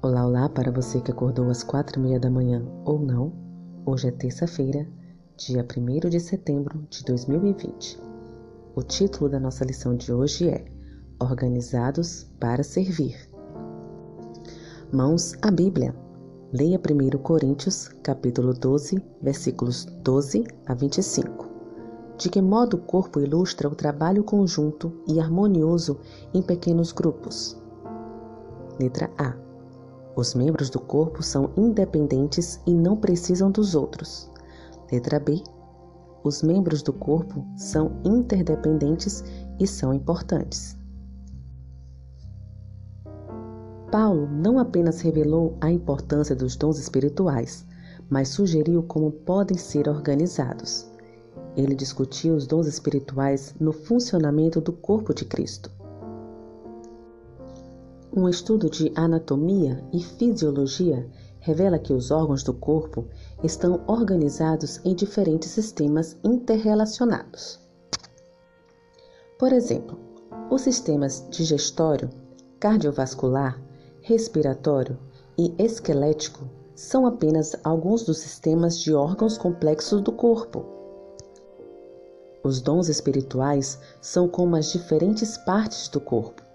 Olá, olá para você que acordou às quatro e meia da manhã ou não. Hoje é terça-feira, dia 1 de setembro de 2020. O título da nossa lição de hoje é Organizados para Servir. Mãos à Bíblia. Leia 1 Coríntios, capítulo 12, versículos 12 a 25. De que modo o corpo ilustra o trabalho conjunto e harmonioso em pequenos grupos? Letra A. Os membros do corpo são independentes e não precisam dos outros. Letra B. Os membros do corpo são interdependentes e são importantes. Paulo não apenas revelou a importância dos dons espirituais, mas sugeriu como podem ser organizados. Ele discutiu os dons espirituais no funcionamento do corpo de Cristo. Um estudo de anatomia e fisiologia revela que os órgãos do corpo estão organizados em diferentes sistemas interrelacionados. Por exemplo, os sistemas digestório, cardiovascular, respiratório e esquelético são apenas alguns dos sistemas de órgãos complexos do corpo. Os dons espirituais são como as diferentes partes do corpo.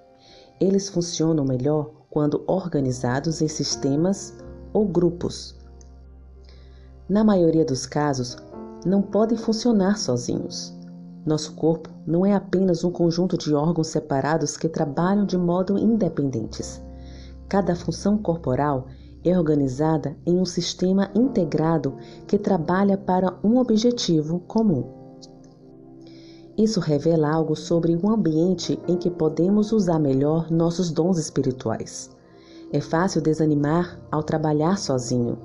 Eles funcionam melhor quando organizados em sistemas ou grupos. Na maioria dos casos, não podem funcionar sozinhos. Nosso corpo não é apenas um conjunto de órgãos separados que trabalham de modo independentes. Cada função corporal é organizada em um sistema integrado que trabalha para um objetivo comum. Isso revela algo sobre o ambiente em que podemos usar melhor nossos dons espirituais. É fácil desanimar ao trabalhar sozinho,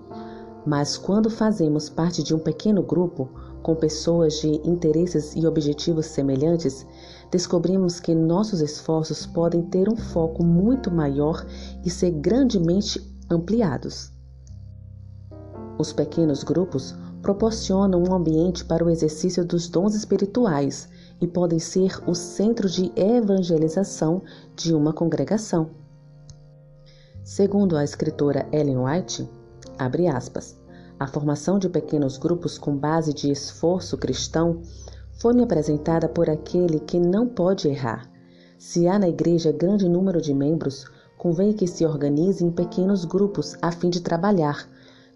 mas quando fazemos parte de um pequeno grupo, com pessoas de interesses e objetivos semelhantes, descobrimos que nossos esforços podem ter um foco muito maior e ser grandemente ampliados. Os pequenos grupos proporcionam um ambiente para o exercício dos dons espirituais e podem ser o centro de evangelização de uma congregação. Segundo a escritora Ellen White, abre aspas, a formação de pequenos grupos com base de esforço cristão foi-me apresentada por aquele que não pode errar. Se há na igreja grande número de membros, convém que se organize em pequenos grupos a fim de trabalhar,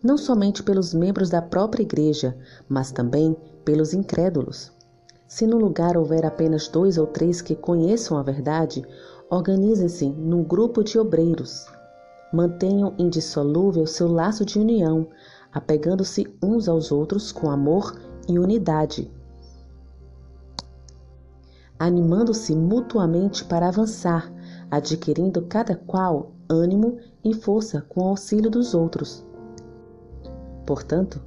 não somente pelos membros da própria igreja, mas também pelos incrédulos. Se no lugar houver apenas dois ou três que conheçam a verdade, organizem-se num grupo de obreiros. Mantenham indissolúvel seu laço de união, apegando-se uns aos outros com amor e unidade, animando-se mutuamente para avançar, adquirindo cada qual ânimo e força com o auxílio dos outros. Portanto,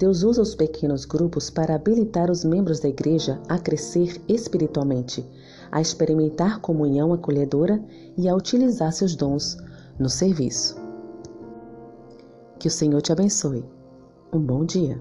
Deus usa os pequenos grupos para habilitar os membros da igreja a crescer espiritualmente, a experimentar comunhão acolhedora e a utilizar seus dons no serviço. Que o Senhor te abençoe. Um bom dia.